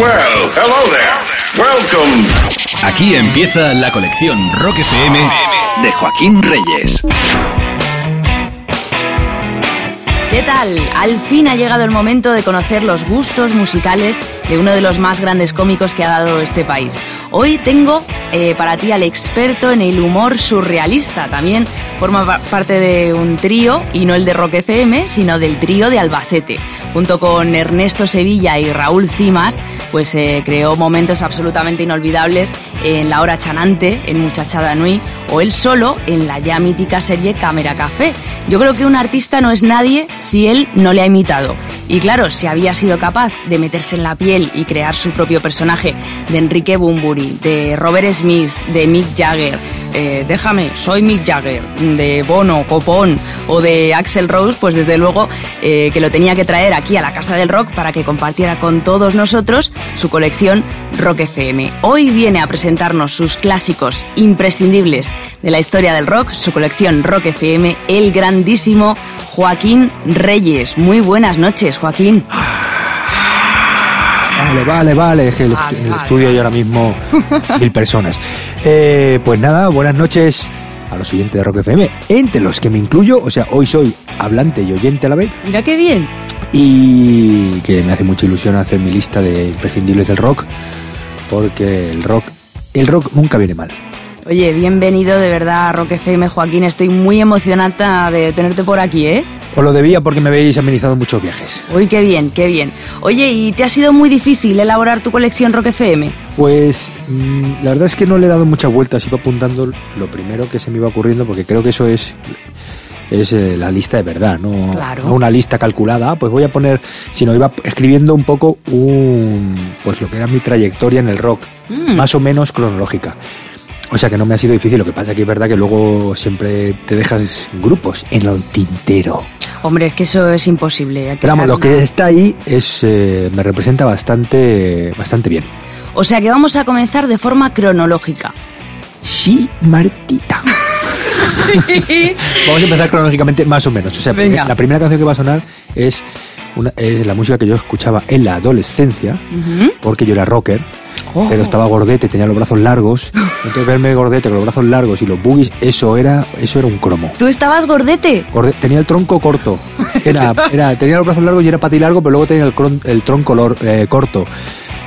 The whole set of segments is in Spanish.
Well, hello there. Welcome. Aquí empieza la colección Rock FM de Joaquín Reyes. ¿Qué tal? Al fin ha llegado el momento de conocer los gustos musicales de uno de los más grandes cómicos que ha dado este país. Hoy tengo eh, para ti al experto en el humor surrealista. También forma parte de un trío, y no el de Rock FM, sino del trío de Albacete. Junto con Ernesto Sevilla y Raúl Cimas, pues eh, creó momentos absolutamente inolvidables en La Hora Chanante, en Muchachada Nui, o él solo en la ya mítica serie Cámara Café. Yo creo que un artista no es nadie si él no le ha imitado. Y claro, si había sido capaz de meterse en la piel y crear su propio personaje de Enrique Bumburi, de Robert Smith, de Mick Jagger, eh, déjame, soy Mick Jagger, de Bono, Copón o de Axel Rose, pues desde luego eh, que lo tenía que traer aquí a la Casa del Rock para que compartiera con todos nosotros su colección Rock FM. Hoy viene a presentarnos sus clásicos imprescindibles de la historia del rock, su colección Rock FM, el grandísimo Joaquín Reyes. Muy buenas noches, Joaquín. Vale, vale, vale. Es que el, Vale, en el vale, estudio hay ahora mismo mil personas. Eh, pues nada, buenas noches a los oyentes de Rock FM, entre los que me incluyo. O sea, hoy soy hablante y oyente a la vez. Mira qué bien. Y que me hace mucha ilusión hacer mi lista de imprescindibles del rock. Porque el rock, el rock nunca viene mal. Oye, bienvenido de verdad a Rock FM, Joaquín. Estoy muy emocionada de tenerte por aquí, ¿eh? Os lo debía porque me habéis amenizado muchos viajes. Uy, qué bien, qué bien. Oye, ¿y te ha sido muy difícil elaborar tu colección Rock FM? Pues mm, la verdad es que no le he dado muchas vueltas, iba apuntando lo primero que se me iba ocurriendo porque creo que eso es es eh, la lista de verdad, no, Claro. no una lista calculada, pues voy a poner, sino iba escribiendo un poco un pues lo que era mi trayectoria en el rock, Mm. más o menos cronológica. O sea que no me ha sido difícil, lo que pasa que es verdad que luego siempre te dejas grupos en el tintero. Hombre, es que eso es imposible. Pero vamos, lo que está ahí es eh, me representa bastante bastante bien. O sea que vamos a comenzar de forma cronológica. Sí, Martita. Vamos a empezar cronológicamente más o menos. O sea, Venga. la primera canción que va a sonar es, una, es la música que yo escuchaba en la adolescencia, porque yo era rocker, Oh. pero estaba gordete, tenía los brazos largos. Entonces verme gordete con los brazos largos y los boogies, eso era, eso era un cromo. ¿Tú estabas gordete? Gorde- tenía el tronco corto. Era, era, tenía los brazos largos y era patilargo, pero luego tenía el, cron- el tronco lor- eh, corto.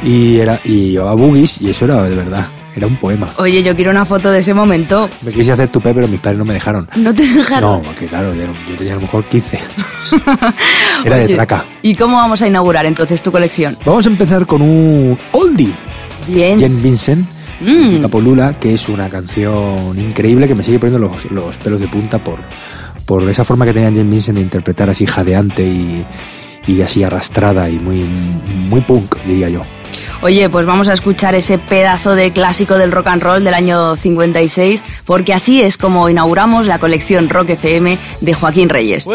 Y era y llevaba boogies y eso era de verdad. Era un poema. Oye, yo quiero una foto de ese momento. Me quise hacer tupé, pero mis padres no me dejaron. ¿No te dejaron? No, porque claro, yo tenía a lo mejor 15 años. Era de traca. ¿Y cómo vamos a inaugurar entonces tu colección? Vamos a empezar con un oldie. Bien. Jen Vincent, Mm. Capolula, que es una canción increíble que me sigue poniendo los, los pelos de punta por, por esa forma que tenía Jen Vincent de interpretar así jadeante y, y así arrastrada y muy, muy punk, diría yo. Oye, pues vamos a escuchar ese pedazo de clásico del rock and roll del año 56, porque así es como inauguramos la colección Rock FM de Joaquín Reyes.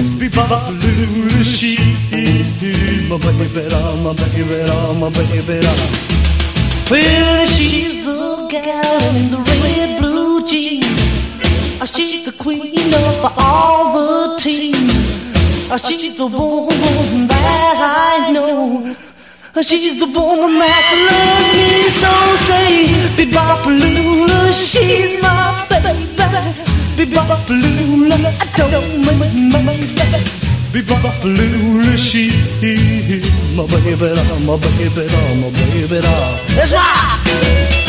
Bebop Lula, she's my baby, my baby, my baby. Well, she's the gal in the red blue jeans. She's the queen of all the teams. She's the woman that I know. She's the woman that loves me so. Say, Bebopalula, she's my baby. Bebopalula, I don't mind my baby. Bebopalula, she's my baby, my baby, my baby. That's right.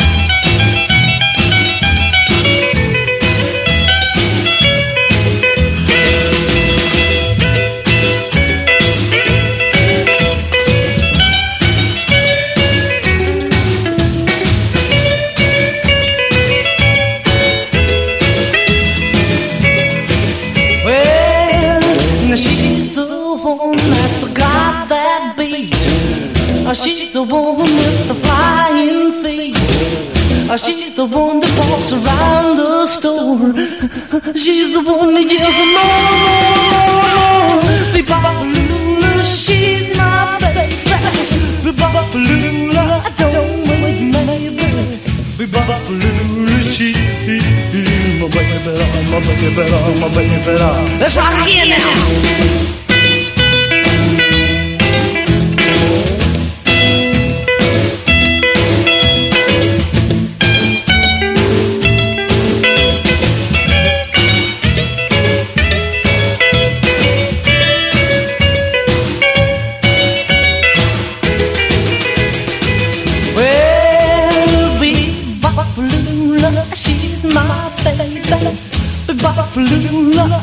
the one that walks around the store. She's the one that yells more, more, more. Bebopalula, she's my baby. Bebopalula, I don't want maybe. Bebopalula, she's my baby, my baby, my baby. Let's rock again now.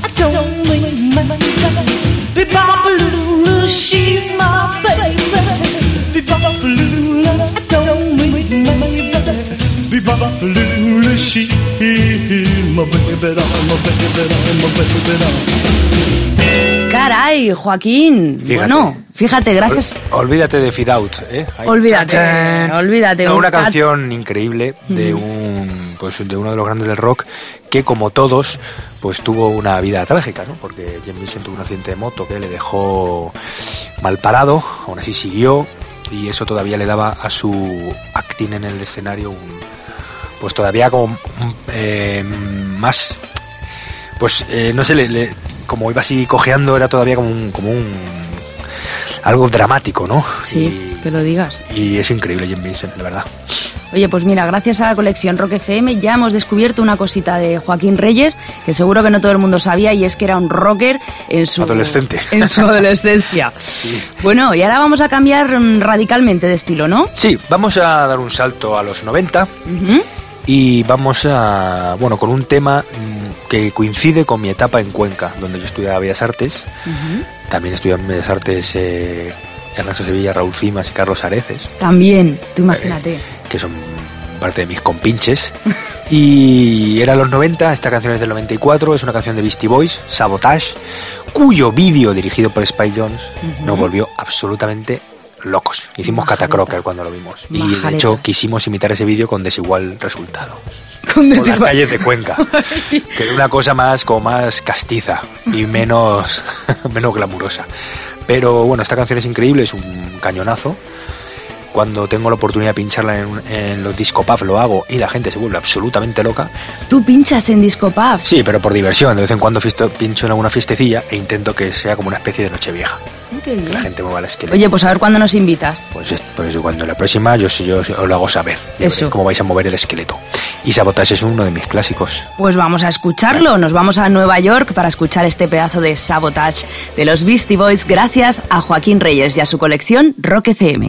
I don't mean my baby. Bebopalula, she's my baby. Bebopalula, I don't mean my baby. Bebopalula, she's my baby, my baby, my baby. Caray, Joaquín. Fíjate. Bueno, fíjate, gracias. Ol- Olvídate de Feed Out, ¿eh? Ahí. Olvídate, ¡Chachán! olvídate, No, un una canción increíble de un pues de uno de los grandes del rock que como todos pues tuvo una vida trágica, ¿no? Porque Jim Vincent tuvo un accidente de moto que le dejó mal parado, aún así siguió y eso todavía le daba a su acting en el escenario un pues todavía como un, eh, más pues eh, no sé le- le- como iba así cojeando era todavía como un como un algo dramático no Sí, y, que lo digas. y es increíble Jim Vincent la verdad Oye, pues mira, gracias a la colección Rock FM ya hemos descubierto una cosita de Joaquín Reyes que seguro que no todo el mundo sabía y es que era un rocker en su Adolescente. En su adolescencia. Bueno, y ahora vamos a cambiar mm, radicalmente de estilo, ¿no? sí vamos a dar un salto a los 90 Ujú. y vamos a bueno con un tema mm, que coincide con mi etapa en Cuenca donde yo estudiaba Bellas Artes también estudié en Bellas Artes eh, Ernesto Sevilla Raúl Cimas y Carlos Areces También, tú imagínate. eh, que son parte de mis compinches. Y era los 90, esta canción es del 94, es una canción de Beastie Boys, Sabotage, cuyo vídeo dirigido por Spike Jones nos volvió absolutamente locos. Hicimos Majareta. catacroker cuando lo vimos. Y de hecho quisimos imitar ese vídeo con desigual resultado. Con Por las calles de Cuenca. que era una cosa más como más castiza y menos, menos glamurosa. Pero bueno, esta canción es increíble, es un cañonazo. Cuando tengo la oportunidad de pincharla en, en los disco pub lo hago y la gente se vuelve absolutamente loca. Tú pinchas en Disco Pubs. Sí, pero por diversión. De vez en cuando fisto- pincho en alguna fiestecilla e intento que sea como una especie de noche vieja. Ay, qué Que la gente mueva la esqueleto. Oye, pues a ver cuándo nos invitas. Pues, es- pues cuando la próxima yo, yo, os lo hago saber. Eso. cómo vais a mover el esqueleto. Y Sabotage es uno de mis clásicos. Pues vamos a escucharlo. Nos vamos a Nueva York para escuchar este pedazo de Sabotage de los Beastie Boys gracias a Joaquín Reyes y a su colección Rock FM.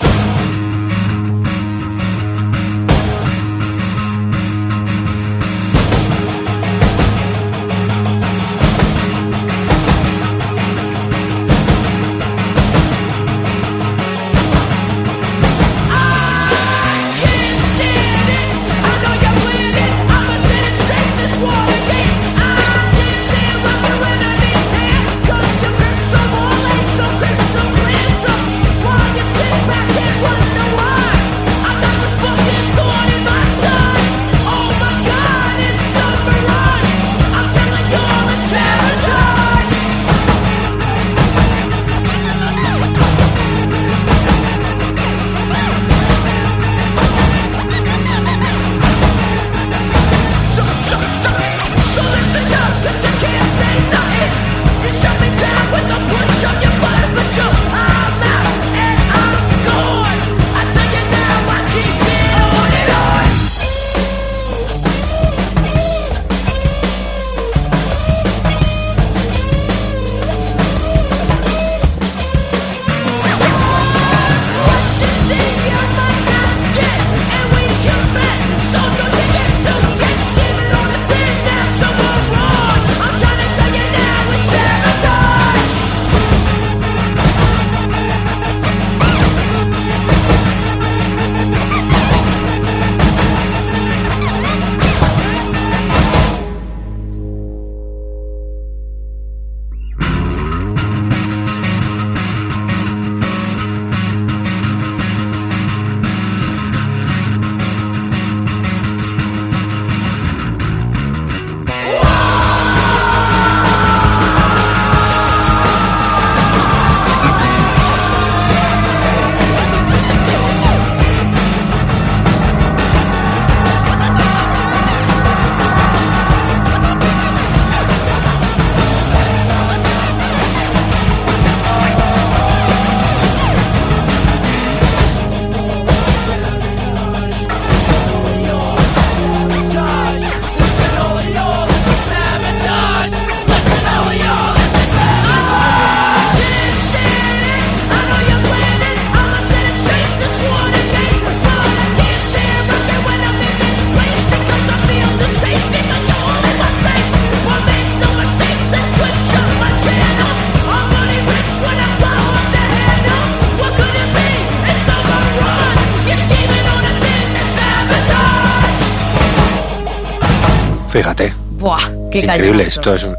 Fíjate. Buah, qué es increíble. Esto es un-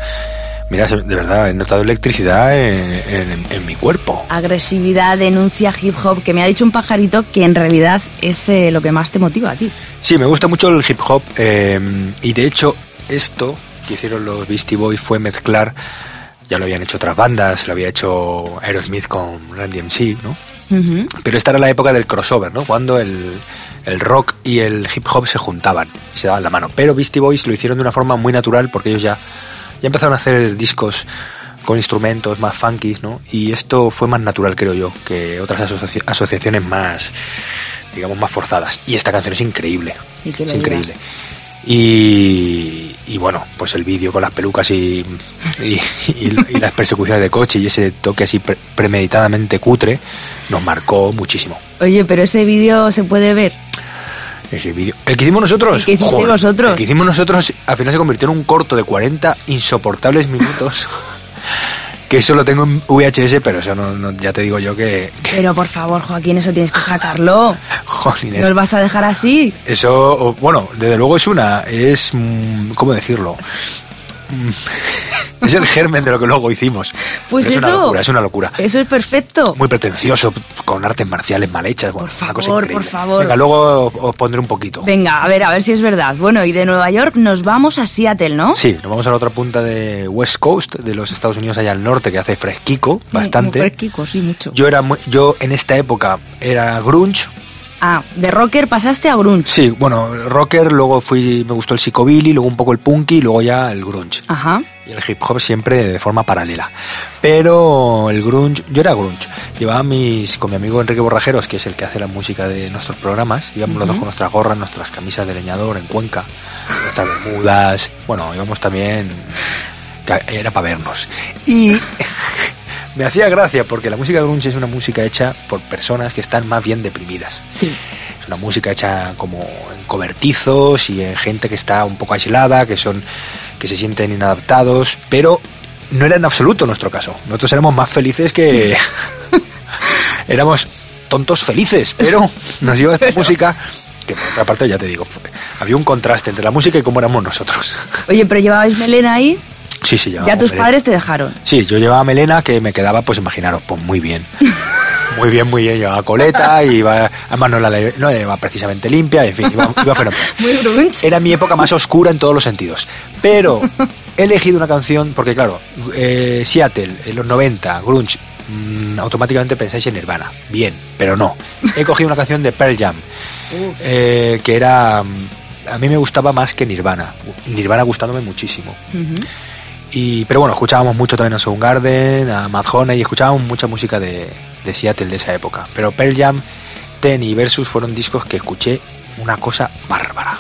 Mira, de verdad, he notado electricidad en, en- en mi cuerpo. Agresividad, denuncia, hip hop, que me ha dicho un pajarito que en realidad es eh, lo que más te motiva a ti. Sí, me gusta mucho el hip hop eh, y de hecho esto que hicieron los Beastie Boys fue mezclar, ya lo habían hecho otras bandas, lo había hecho Aerosmith con Randy MC, ¿no? Pero esta era la época del crossover, ¿no? Cuando el, el rock y el hip hop se juntaban y se daban la mano. Pero Beastie Boys lo hicieron de una forma muy natural porque ellos ya, ya empezaron a hacer discos con instrumentos más funky, ¿no? Y esto fue más natural, creo yo, que otras asoci- asociaciones más, digamos, más forzadas. Y esta canción es increíble. Y Es increíble. Y, y bueno, pues el vídeo con las pelucas y, y, y- y las persecuciones de coche y ese toque así pre- premeditadamente cutre nos marcó muchísimo. Oye, pero ese vídeo se puede ver. Ese vídeo. ¿El que hicimos nosotros? El que hicisteis vosotros. El que hicimos nosotros al final se convirtió en un corto de 40 insoportables minutos. que eso lo tengo en VHS, pero eso no, no- ya te digo yo que. que Pero por favor, Joaquín, eso tienes que sacarlo. jolines. ¿No os vas a dejar así? Eso, bueno, desde luego es una, es, mm, ¿cómo decirlo? Es el germen de lo que luego hicimos. Pues es eso. una locura, es una locura. Eso es perfecto. Muy pretencioso, con artes marciales mal hechas. Bueno, Por favor, por favor. Venga, luego os- pondré un poquito. Venga, a ver, a ver si es verdad. Bueno, y de Nueva York nos vamos a Seattle, ¿no? Sí, nos vamos a la otra punta de West Coast, de los Estados Unidos allá al norte, que hace fresquico, Muy- bastante. muy fresquico, sí, mucho. Yo era muy- yo en esta época era grunge. Ah, de rocker pasaste a grunge. Sí, bueno, rocker, luego fui, me gustó el psicobilly, luego un poco el punky y luego ya el grunge. Ajá. Y el hip hop siempre de forma paralela. Pero el grunge, yo era grunge. Llevaba mis, con mi amigo Enrique Borrajeros, que es el que hace la música de nuestros programas. Íbamos los dos con nuestras gorras, nuestras camisas de leñador en Cuenca, nuestras bermudas. Bueno, íbamos también, era para vernos. Y me hacía gracia porque la música grunge es una música hecha por personas que están más bien deprimidas. Sí. Es una música hecha como en cobertizos y en gente que está un poco aislada, que son que se sienten inadaptados, pero no era en absoluto nuestro caso. Nosotros éramos más felices que éramos tontos felices, pero nos lleva esta música que por otra parte ya te digo, había un contraste entre la música y cómo éramos nosotros. Oye, pero llevabais melena ahí. Sí, sí, Ya tus melena. padres te dejaron. Sí, yo llevaba melena que me quedaba, pues imaginaros, pues muy bien. Muy bien, muy bien. Llevaba coleta y iba, además no la, no la llevaba precisamente limpia, en fin, iba, iba fenomenal. Muy grunge. Era mi época más oscura en todos los sentidos. Pero he elegido una canción, porque claro, eh, Seattle, en los 90, grunge, mm, automáticamente pensáis en Nirvana. Bien, pero no. He cogido una canción de Pearl Jam, eh, que era... mm, A mí me gustaba más que Nirvana. Nirvana gustándome muchísimo. Ujú. Y, pero bueno, escuchábamos mucho también a Soundgarden, a Mad Honey, y escuchábamos mucha música de, de Seattle de esa época. Pero Pearl Jam, Ten y Versus fueron discos que escuché una cosa bárbara.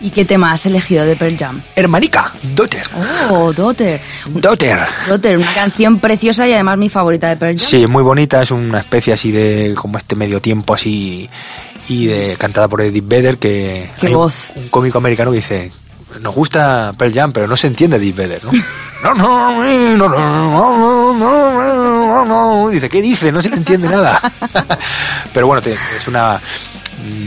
¿Y qué tema has elegido de Pearl Jam? Hermanica, Daughter. Oh, Daughter. Daughter. Daughter, una canción preciosa y además mi favorita de Pearl Jam. Sí, muy bonita, es una especie así de, como este medio tiempo así, y de cantada por Edith Vedder, que Qué hay un- voz. Un, cómico americano que dice, nos gusta Pearl Jam, pero no se entiende Edith Vedder, ¿no? No, no, no, no, no, no, no, no. Dice, ¿qué dice? No se le entiende nada. Pero bueno, te- es una,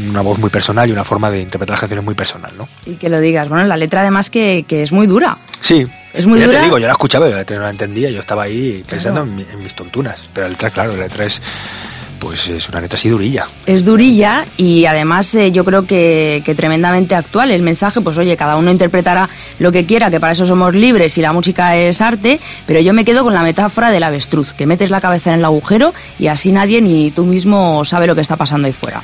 una voz muy personal y una forma de interpretar las canciones muy personal, ¿no? Y que lo digas. Bueno, la letra además que, que es muy dura. Sí. Es muy ya dura. te digo, yo la escuchaba, yo la letra no la entendía, yo estaba ahí pensando en, mi- en mis tontunas. Pero la letra, claro, la letra es, pues es una letra así durilla. Es durilla y además eh, yo creo que, que tremendamente actual. El mensaje, pues oye, cada uno interpretará lo que quiera, que para eso somos libres y la música es arte, pero yo me quedo con la metáfora del avestruz, que metes la cabeza en el agujero y así nadie ni tú mismo sabe lo que está pasando ahí fuera.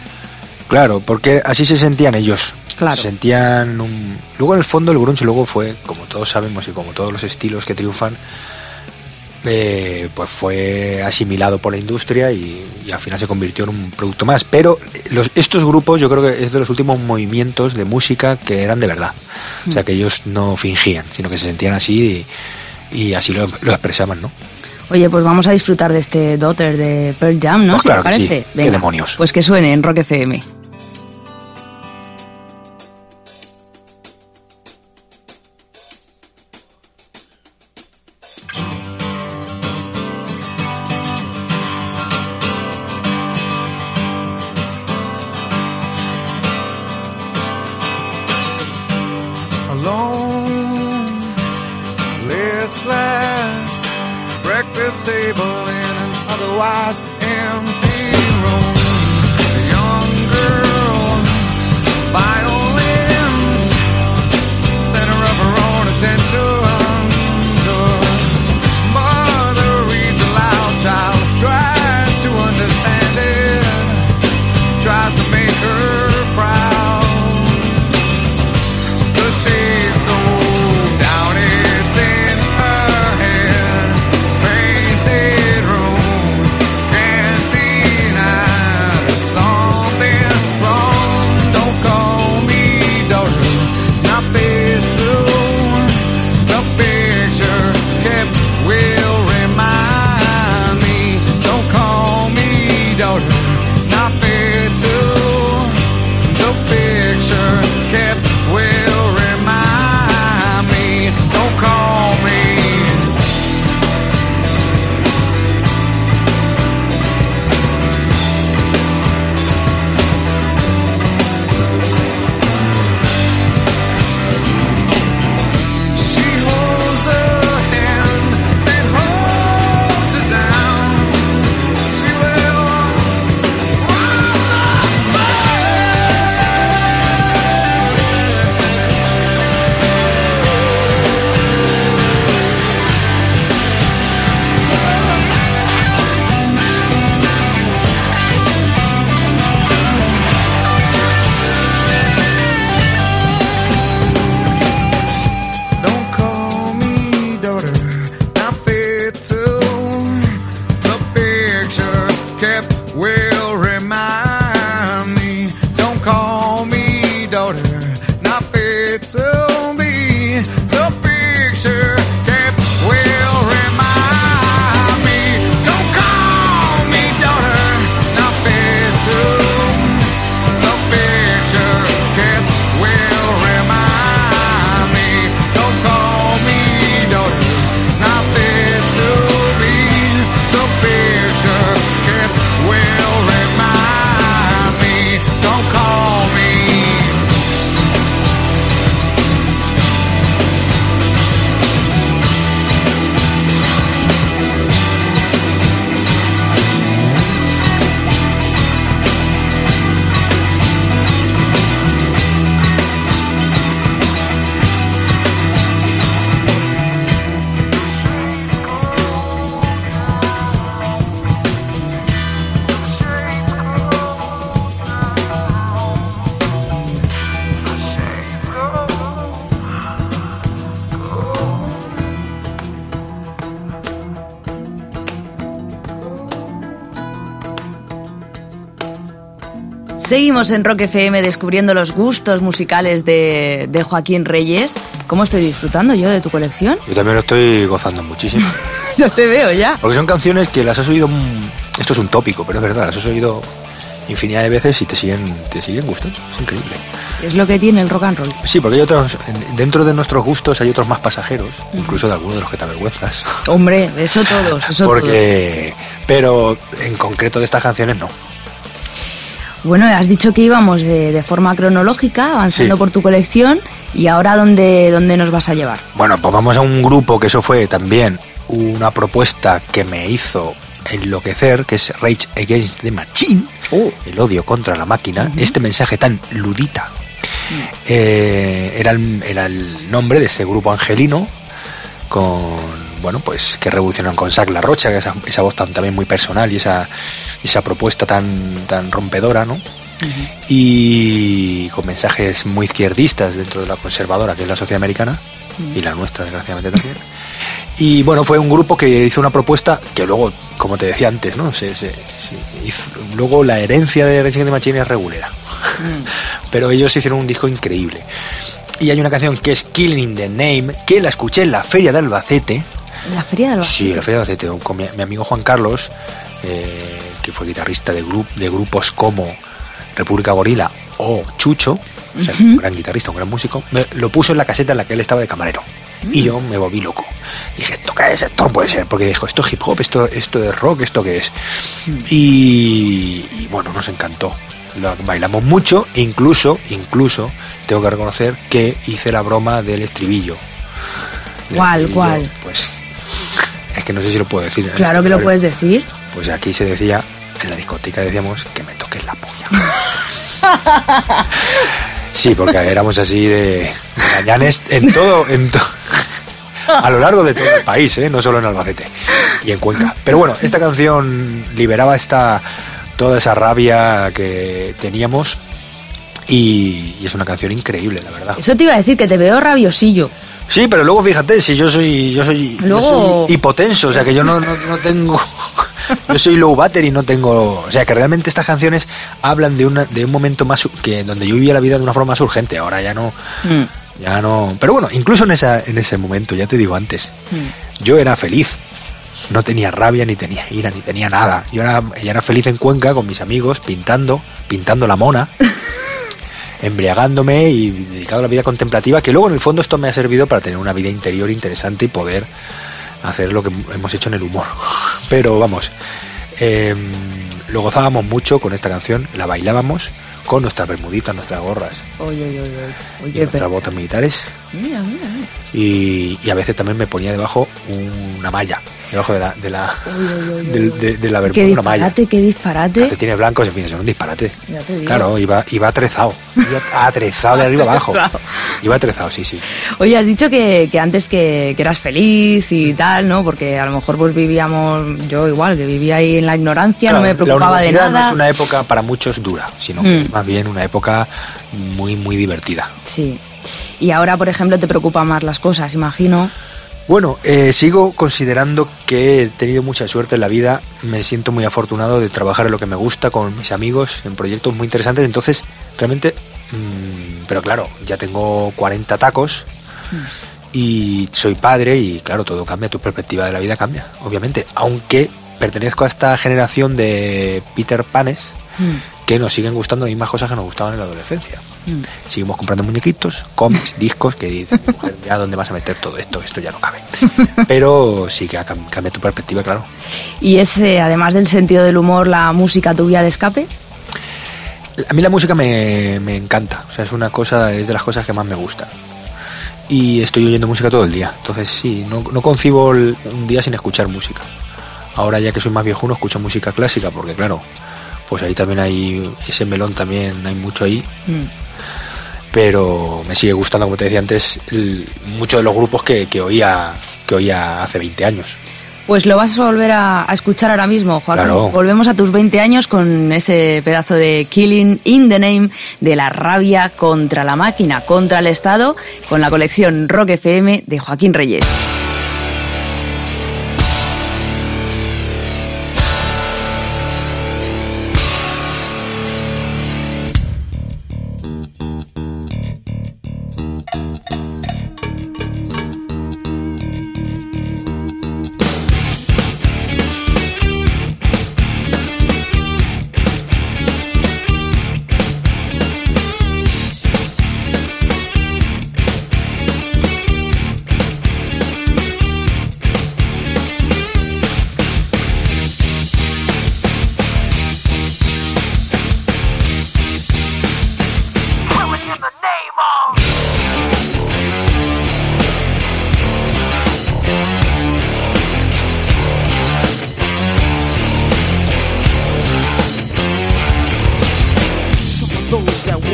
Claro, porque así se sentían ellos. Claro. Se sentían un... Luego en el fondo el grunge luego fue, como todos sabemos y como todos los estilos que triunfan, eh, pues fue asimilado por la industria y, y al final se convirtió en un producto más. Pero los, estos grupos yo creo que es de los últimos movimientos de música que eran de verdad. O sea, que ellos no fingían, sino que se sentían así y, y así lo, lo expresaban, ¿no? Oye, pues vamos a disfrutar de este Daughter de Pearl Jam, ¿no? Pues ¿Qué te claro que sí. Qué demonios. Pues que suene en Rock FM. Seguimos en Rock FM descubriendo los gustos musicales de, de Joaquín Reyes. ¿Cómo estoy disfrutando yo de tu colección? Yo también lo estoy gozando muchísimo. Yo te veo ya. Porque son canciones que las has oído. mm, Esto es un tópico, pero es verdad, las has oído infinidad de veces y te siguen, te siguen gustando. Es increíble. Es lo que tiene el rock and roll. Sí, porque hay otros. en- Dentro de nuestros gustos hay otros más pasajeros, incluso de algunos de los que te avergüenzas. Hombre, eso todos, eso todos. Porque. Pero en concreto de estas canciones no. Bueno, has dicho que íbamos de, de forma cronológica, avanzando Sí. por tu colección. ¿Y ahora dónde, dónde nos vas a llevar? Bueno, pues vamos a un grupo que eso fue también una propuesta que me hizo enloquecer, que es Rage Against the Machine, Oh. el odio contra la máquina, este mensaje tan ludita. eh, era, el, era el nombre de ese grupo angelino con bueno pues que revolucionaron con Sac La Rocha esa, esa voz tan, también muy personal y esa esa propuesta tan tan rompedora no y con mensajes muy izquierdistas dentro de la conservadora que es la sociedad americana y la nuestra desgraciadamente también. Y bueno fue un grupo que hizo una propuesta que luego como te decía antes no se, se- se hizo- luego la herencia de Rage Machine es regulera. Pero ellos hicieron un disco increíble. Y hay una canción que es Killing in the Name que la escuché en la feria de Albacete la feria de Albacete. Sí, la Feria de Albacete, con mi, mi amigo Juan Carlos, eh, que fue guitarrista de, grup- de grupos como República Gorila o Chucho, o sea, un gran guitarrista, un gran músico, me- lo puso en la caseta en la que él estaba de camarero. Y yo me volví loco. Dije, ¿esto qué es? Esto no puede ser. Porque dijo, esto es hip hop, esto, esto es rock, esto qué es. Y, y bueno, nos encantó. Lo bailamos mucho, incluso, incluso, tengo que reconocer que hice la broma del estribillo. Del ¿Cuál, cuál? Pues Es que no sé si lo puedo decir. Claro que lo puedes decir. Pues aquí se decía, en la discoteca decíamos que me toques la polla. Sí, porque éramos así de gañanes en todo, en to- a lo largo de todo el país, ¿eh? no solo en Albacete y en Cuenca. Pero bueno, esta canción liberaba esta toda esa rabia que teníamos y, y es una canción increíble, la verdad. Eso te iba a decir, que te veo rabiosillo. Sí, pero luego fíjate, si yo soy yo soy, yo Luego- soy hipotenso, o sea que yo no, no, no tengo yo soy low battery y no tengo, o sea que realmente estas canciones hablan de una de un momento más que donde yo vivía la vida de una forma más urgente, ahora ya no Mm. ya no, pero bueno, incluso en esa en ese momento, ya te digo antes, Mm. yo era feliz. No tenía rabia, ni tenía ira, ni tenía nada. Yo era, yo era feliz en Cuenca con mis amigos, pintando, pintando la mona, embriagándome y dedicado a la vida contemplativa, que luego en el fondo esto me ha servido para tener una vida interior interesante y poder hacer lo que hemos hecho en el humor. Pero vamos, eh, lo gozábamos mucho con esta canción, la bailábamos con nuestras bermuditas, nuestras gorras y nuestras botas militares. Mira, mira, mira. Y, y a veces también me ponía debajo una malla, debajo de la, de la, Uy, uy, uy, del- uy. de, de la Qué bermuda, disparate, qué disparate. Calcetines blancos, en fin, eso es un disparate. Ya te digo. Claro, iba, iba atrezado. Iba atrezado de arriba abajo. Iba atrezado, sí, sí. Oye, has dicho que, que antes que, que eras feliz y tal, ¿no? Porque a lo mejor pues vivíamos, yo igual, que vivía ahí en la ignorancia, no me preocupaba la de nada. no es una época para muchos dura, sino que Mm. es más bien una época muy, muy divertida. Sí. Y ahora, por ejemplo, te preocupan más las cosas, imagino. Bueno, eh, sigo considerando que he tenido mucha suerte en la vida. Me siento muy afortunado de trabajar en lo que me gusta con mis amigos, en proyectos muy interesantes. Entonces, realmente, mm, pero claro, ya tengo 40 tacos y soy padre y claro, todo cambia, tu perspectiva de la vida cambia, obviamente. Aunque pertenezco a esta generación de Peter Panes Mm, que nos siguen gustando las mismas cosas que nos gustaban en la adolescencia. mm. Seguimos comprando muñequitos, cómics, discos, que dice, mujer, ya dónde vas a meter todo esto, esto ya no cabe. Pero sí que cambia tu perspectiva, claro. Y es, eh, además del sentido del humor, la música tu vía de escape. A mí la música me, me encanta, o sea, es una cosa, es de las cosas que más me gustan. Y estoy oyendo música todo el día, entonces sí, no, no concibo el- un día sin escuchar música. Ahora ya que soy más viejuno escucho música clásica, porque claro, pues ahí también hay ese melón también, hay mucho ahí, Mm. pero me sigue gustando, como te decía antes, muchos de los grupos que, que oía que oía hace 20 años. Pues lo vas a volver a, a escuchar ahora mismo, Joaquín. Claro. Volvemos a tus 20 años con ese pedazo de Killing in the Name de la rabia contra la máquina, contra el Estado, con la colección Rock FM de Joaquín Reyes.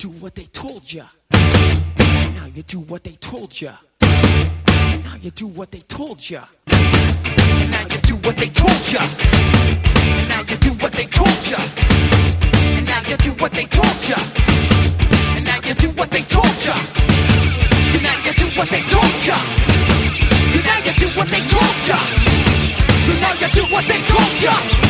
do what they told you. Now you do what they told you. Now you do what they told you. Now you do what they told you. Now you do what they told you. Now you do what they told you. Now you do what they told you. Now you do what they told you. Now you do what they told ya. Now you do what they told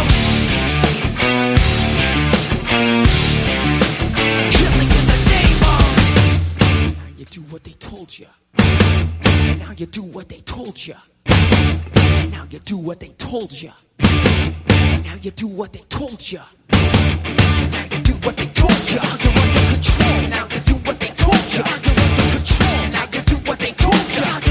you do what they told you. And now you do what they told you. And now you do what they told you. And now you do what they told you. You're under control. Now you do what they told you. You're under control. Now you do what they told you.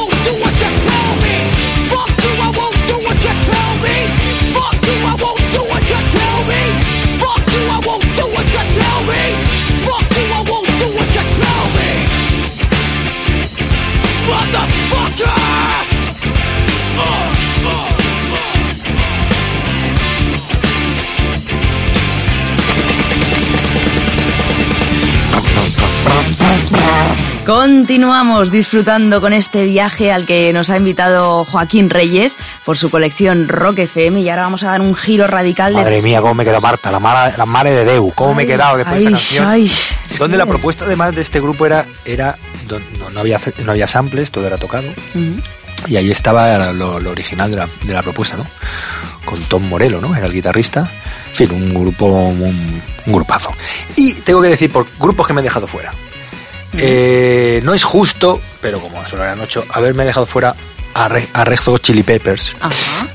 Continuamos disfrutando con este viaje al que nos ha invitado Joaquín Reyes por su colección Rock FM y ahora vamos a dar un giro radical de... Madre mía, cómo me quedó Marta, la, mala, la madre de Deu, cómo me he Ay, quedado después de ay, esa canción. ay, donde la propuesta además de este grupo era, era no, no había, no había samples, todo era tocado. Ujú. Y ahí estaba lo, lo original de la, de la propuesta, ¿no? Con Tom Morello, ¿no? Era el guitarrista. En fin, un grupo, un, un grupazo. Y tengo que decir, por grupos que me he dejado fuera. Eh, no es justo, pero como solo eran ocho, haberme dejado fuera a, Re- a Red Hot Chili Peppers. Ajá.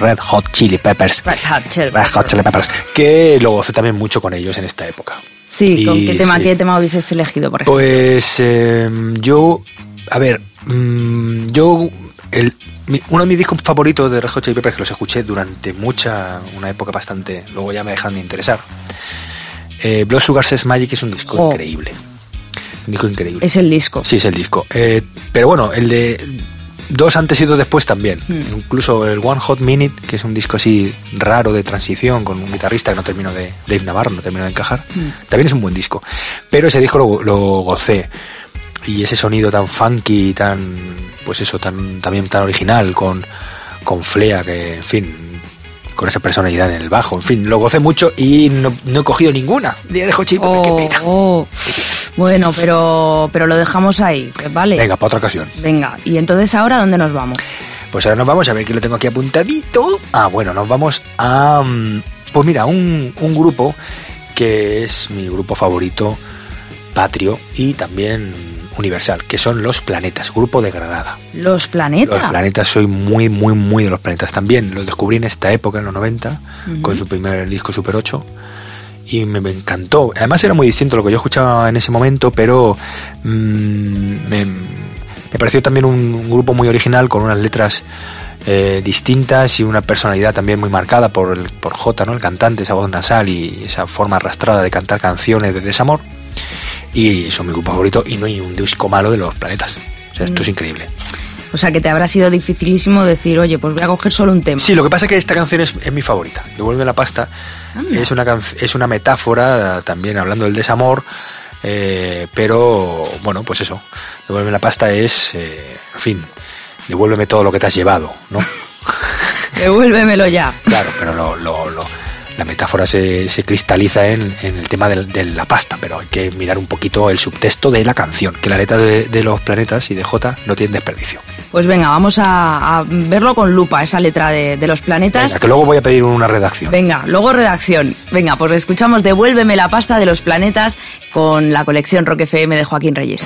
Red- Hot Chili Peppers. Red Hot Chili Red Hot Chili Peppers. Que lo gocé también mucho con ellos en esta época. Sí, ¿con qué tema, sí. qué tema hubieses elegido, por ejemplo? Pues eh, yo, a ver, mm, yo, el, mi- uno de mis discos favoritos de Red Hot Chili Peppers que los escuché durante mucha, una época bastante, luego ya me dejan de interesar. Eh, Blood Sugar Sex Magic es un disco increíble. Un disco increíble. Es el disco. Sí, es el disco. Eh, pero bueno, el de dos antes y dos después también. Hmm. Incluso el One Hot Minute, que es un disco así raro de transición con un guitarrista que no terminó de, Dave Navarro, no terminó de encajar, también es un buen disco. Pero ese disco lo, lo gocé. Y ese sonido tan funky, tan, pues eso, tan, también tan original, con, con Flea, que, en fin, con esa personalidad en el bajo, en fin, lo gocé mucho y no, no he cogido ninguna. De Peppers, Oh, qué pena. oh. Bueno, pero, pero lo dejamos ahí, ¿vale? Venga, para otra ocasión. Venga, y entonces ahora ¿dónde nos vamos? Pues ahora nos vamos a ver que lo tengo aquí apuntadito. Ah, bueno, nos vamos a. mm, Pues mira, un, un grupo que es mi grupo favorito, patrio y también universal, que son Los Planetas, grupo de Granada. Los planetas. Los Planetas, soy muy, muy, muy de los Planetas también. Los descubrí en esta época, en los 90, con su primer disco Super 8. Y me, me encantó. Además era muy distinto a lo que yo escuchaba en ese momento, pero mm, me, me pareció también un, un grupo muy original, con unas letras eh, distintas y una personalidad también muy marcada por, el, por J, ¿no? el cantante, esa voz nasal y esa forma arrastrada de cantar canciones de desamor. Y son mi grupo favorito y no hay un disco malo de los planetas. O sea, esto es increíble. O sea, que te habrá sido dificilísimo decir, oye, pues voy a coger solo un tema. Sí, lo que pasa es que esta canción es, es mi favorita. Devuelve la pasta. Anda. Es una, es una metáfora también hablando del desamor, eh, pero bueno, pues eso. Devuelve la pasta es, eh, en fin, devuélveme todo lo que te has llevado, ¿no? Devuélvemelo ya. Claro, pero lo, lo- lo- la metáfora se, se cristaliza en, en el tema de, la pasta, pero hay que mirar un poquito el subtexto de la canción, que la letra de, de los planetas y de J no tiene desperdicio. Pues venga, vamos a, a verlo con lupa, esa letra de, de los planetas. Venga, que luego voy a pedir una redacción. Venga, luego redacción. Venga, pues escuchamos Devuélveme la pasta de los planetas con la colección Rock FM de Joaquín Reyes.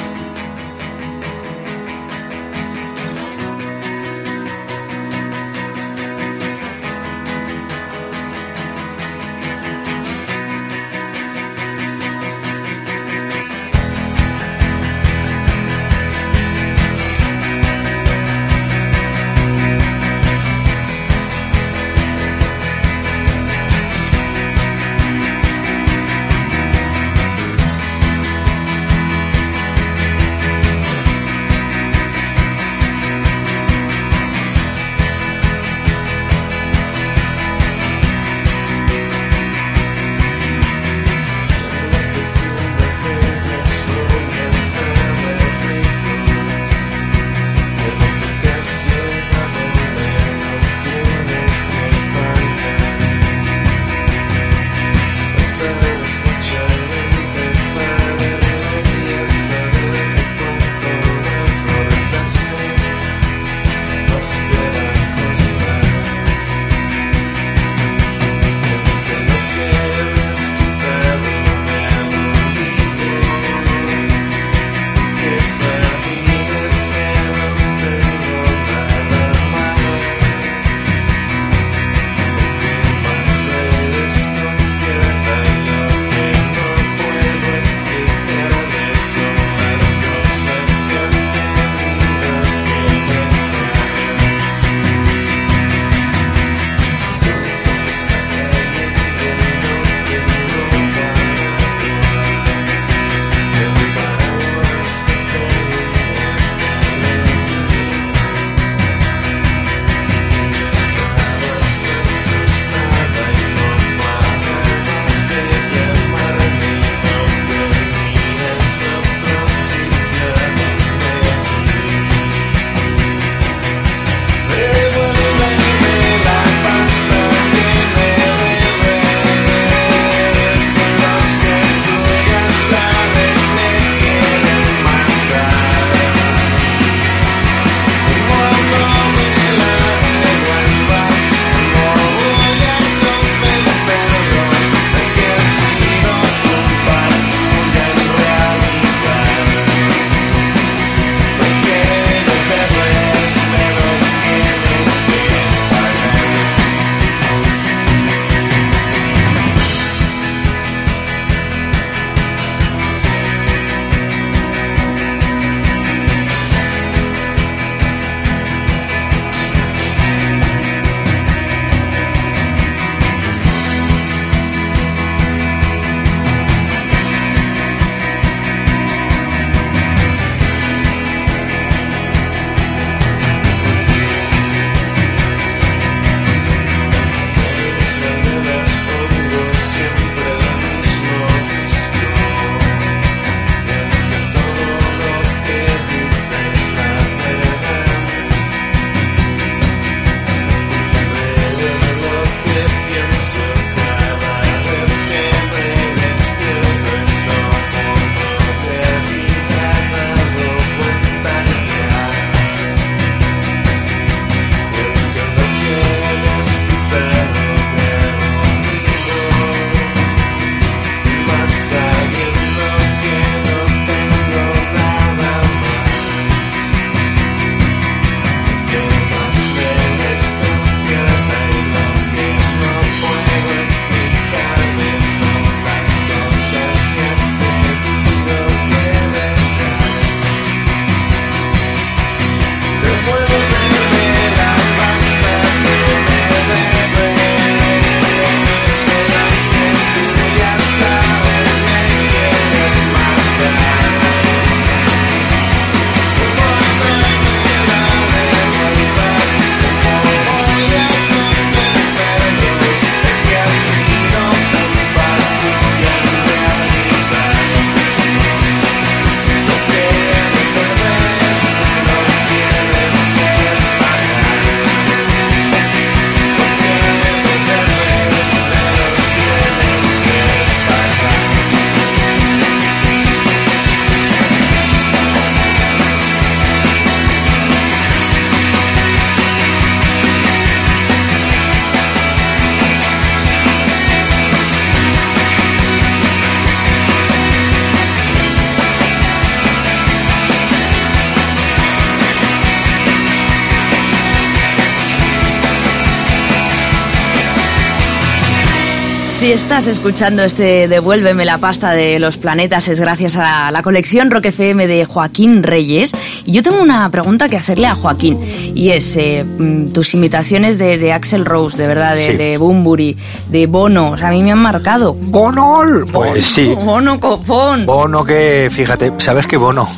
Estás escuchando este Devuélveme la pasta de los planetas es gracias a la colección Rock FM de Joaquín Reyes. Y yo tengo una pregunta que hacerle a Joaquín y es eh, mm, tus imitaciones de, de Axel Rose, de verdad, de, Sí. de Bumburi, de Bono, o sea, a mí me han marcado. ¡Bono! Pues sí. Bono cofón. Bono que, fíjate, ¿sabes que Bono?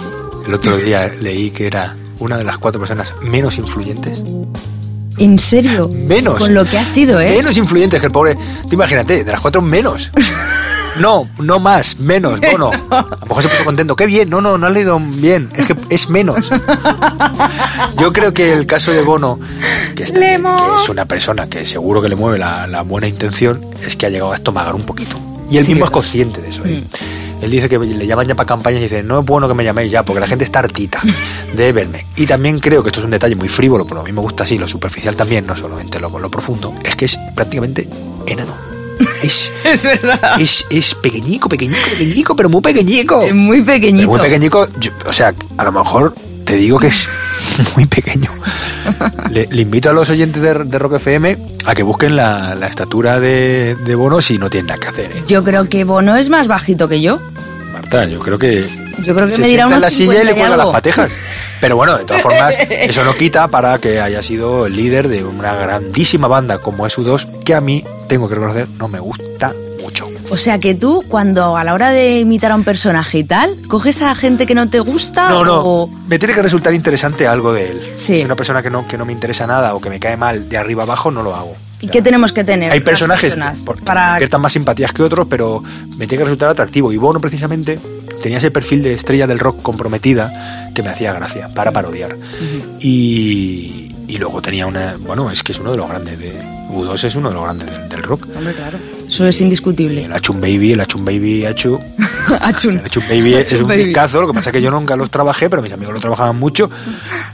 El otro día leí que era una de las cuatro personas menos influyentes. En serio. Menos. Con lo que ha sido, ¿eh? Menos influyentes que el pobre. Tú imagínate, de las cuatro menos. No, no más, menos, Bono. A lo mejor se puso contento. Qué bien, no, no, no has leído bien. Es que es menos. Yo creo que el caso de Bono, que, está- que es una persona que seguro que le mueve la, la buena intención, es que ha llegado a estomagar un poquito. Y él Sí, mismo es consciente de eso. ¿eh? Él dice que le llaman ya para campañas y dice, no es bueno que me llaméis ya, porque la gente está hartita de verme. Y también creo que esto es un detalle muy frívolo, pero a mí me gusta así, lo superficial también, no solamente lo, lo profundo, es que es prácticamente enano. Es, Es verdad. es, es pequeñico, pequeñico, pequeñico, pero muy pequeñico. Es muy pequeñito. Pero muy pequeñico, yo- o sea, a lo mejor te digo que es muy pequeño. Le, le invito a los oyentes de, de Rock FM a que busquen la, la estatura de, de Bono si no tienen nada que hacer. ¿eh? Yo creo que Bono es más bajito que yo. Marta, yo creo que. Yo creo que se me dirá en la silla y 50 le cuelga las patejas. Pero bueno, de todas formas, eso no quita para que haya sido el líder de una grandísima banda como es U2, que a mí, tengo que reconocer, no me gusta. O sea que tú, cuando a la hora de imitar a un personaje y tal, coges a gente que no te gusta No, no, o... me tiene que resultar interesante algo de él. Sí. Si es una persona que no, que no me interesa nada o que me cae mal de arriba abajo, no lo hago. ¿Y qué tenemos que tener? Hay personajes que para... despiertan más simpatías que otros, pero me tiene que resultar atractivo. Y Bono, precisamente, tenía ese perfil de estrella del rock comprometida que me hacía gracia, para parodiar. y, y luego tenía una. Bueno, es que es uno de los grandes de. U2 es uno de los grandes del, del rock. Hombre, claro. Eso es indiscutible. El Achun Baby, el Achun Baby Achu. Achun. El Achun Baby es un Baby. discazo, lo que pasa es que yo nunca los trabajé, pero mis amigos lo trabajaban mucho.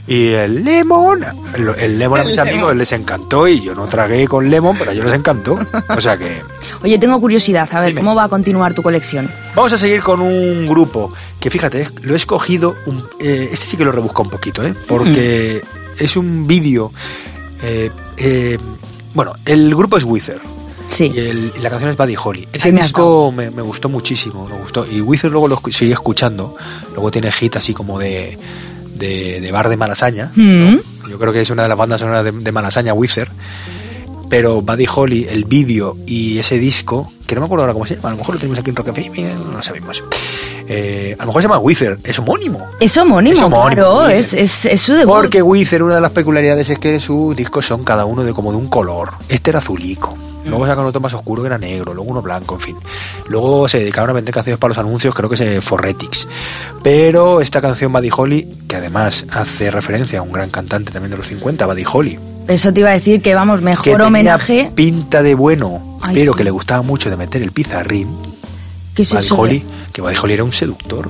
Y el Lemon, el, el Lemon a mis amigos les encantó y yo no tragué con Lemon, pero a ellos les encantó. O sea que Oye, tengo curiosidad. A ver, Dime. ¿cómo va a continuar tu colección? vamos a seguir con un grupo que fíjate, lo he escogido, un- eh, este sí que lo rebusca un poquito, ¿eh? porque es un vídeo. eh, eh, bueno, el grupo es Wither. Sí. Y, el- y la canción es Buddy Holly. Ese Ahí disco me, me gustó muchísimo, me gustó. Y Wither luego lo seguí escuchando. Luego tiene hit así como de, de, de bar de Malasaña. Mm. Yo creo que es una de las bandas sonoras de, de Malasaña, Wither. Pero Buddy Holly, el vídeo y ese disco, que no me acuerdo ahora cómo se llama, a lo mejor lo tenemos aquí en Rock no lo sabemos. Eh, a lo mejor se llama Wither, es homónimo. Es homónimo, Es homónimo, claro. Es, es, es su debut. Porque Wither, una de las peculiaridades es que sus discos son cada uno de como de un color. Este era azulico. Luego sacaron otro más oscuro que era negro, luego uno blanco, en fin. Luego se dedicaron a vender canciones para los anuncios, creo que es Forretix. Pero esta canción Buddy Holly, que además hace referencia a un gran cantante también de los 50, Buddy Holly, Eso te iba a decir que, vamos, que mejor tenía homenaje. pinta de bueno, Ay, pero sí. que le gustaba mucho de meter el pizarrín, ¿Qué es Buddy eso Holly, que Buddy Holly era un seductor.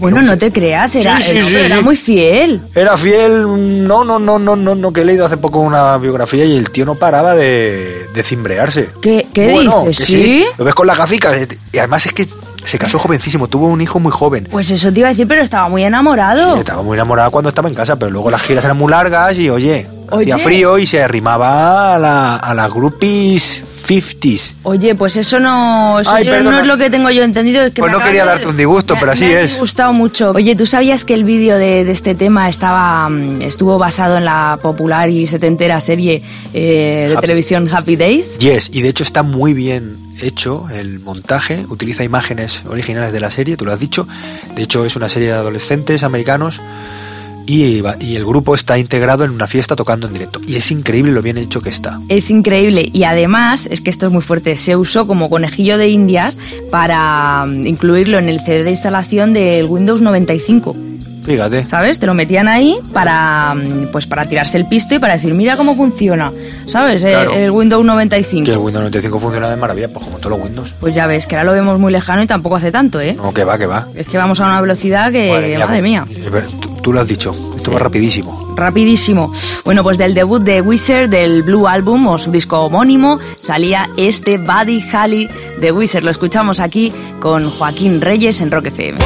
Bueno, no te creas, era, Sí, sí, era- sí, era sí. muy fiel. Era fiel, no, no, no, no, no, no, que he leído hace poco una biografía y el tío no paraba de, de cimbrearse. ¿Qué, qué Bueno, dices? que ¿Sí? Lo ves con las gaficas. Y además es que se casó jovencísimo, tuvo un hijo muy joven. Pues eso te iba a decir, pero estaba muy enamorado. Sí, estaba muy enamorada cuando estaba en casa, pero luego las giras eran muy largas y oye, hacía frío y se arrimaba a, la, a las groupies 50s. Oye, pues eso no, eso Ay, yo no es lo que tengo yo entendido. es que Pues me no quería darte un disgusto, me- pero así me ha es. gustado mucho. Oye, ¿tú sabías que el vídeo de, de este tema estaba mm, estuvo basado en la popular y setentera serie eh, de Happy- televisión Happy Days? Yes, y de hecho está muy bien hecho el montaje, utiliza imágenes originales de la serie, tú lo has dicho. De hecho es una serie de adolescentes americanos y, el grupo está integrado en una fiesta tocando en directo. Y es increíble lo bien hecho que está. Es increíble y además, es que esto es muy fuerte, se usó como conejillo de indias para mm, incluirlo en el CD de instalación del Windows 95. Fíjate. ¿Sabes? Te lo metían ahí para pues para tirarse el pisto y para decir, mira cómo funciona. ¿Sabes? El- Claro. El, Windows 95. Que el Windows 95 funciona de maravilla, pues como todos los Windows. Pues ya ves, que ahora lo vemos muy lejano y tampoco hace tanto, ¿eh? No, que va, que va. Es que vamos a una velocidad que, madre, como- mía, Eh, pero Tú, tú lo has dicho, esto va rapidísimo. rapidísimo. Bueno, pues del debut de Wizard, del Blue Album o su disco homónimo, salía este Buddy Holly de Wizard. Lo escuchamos aquí con Joaquín Reyes en Rock FM.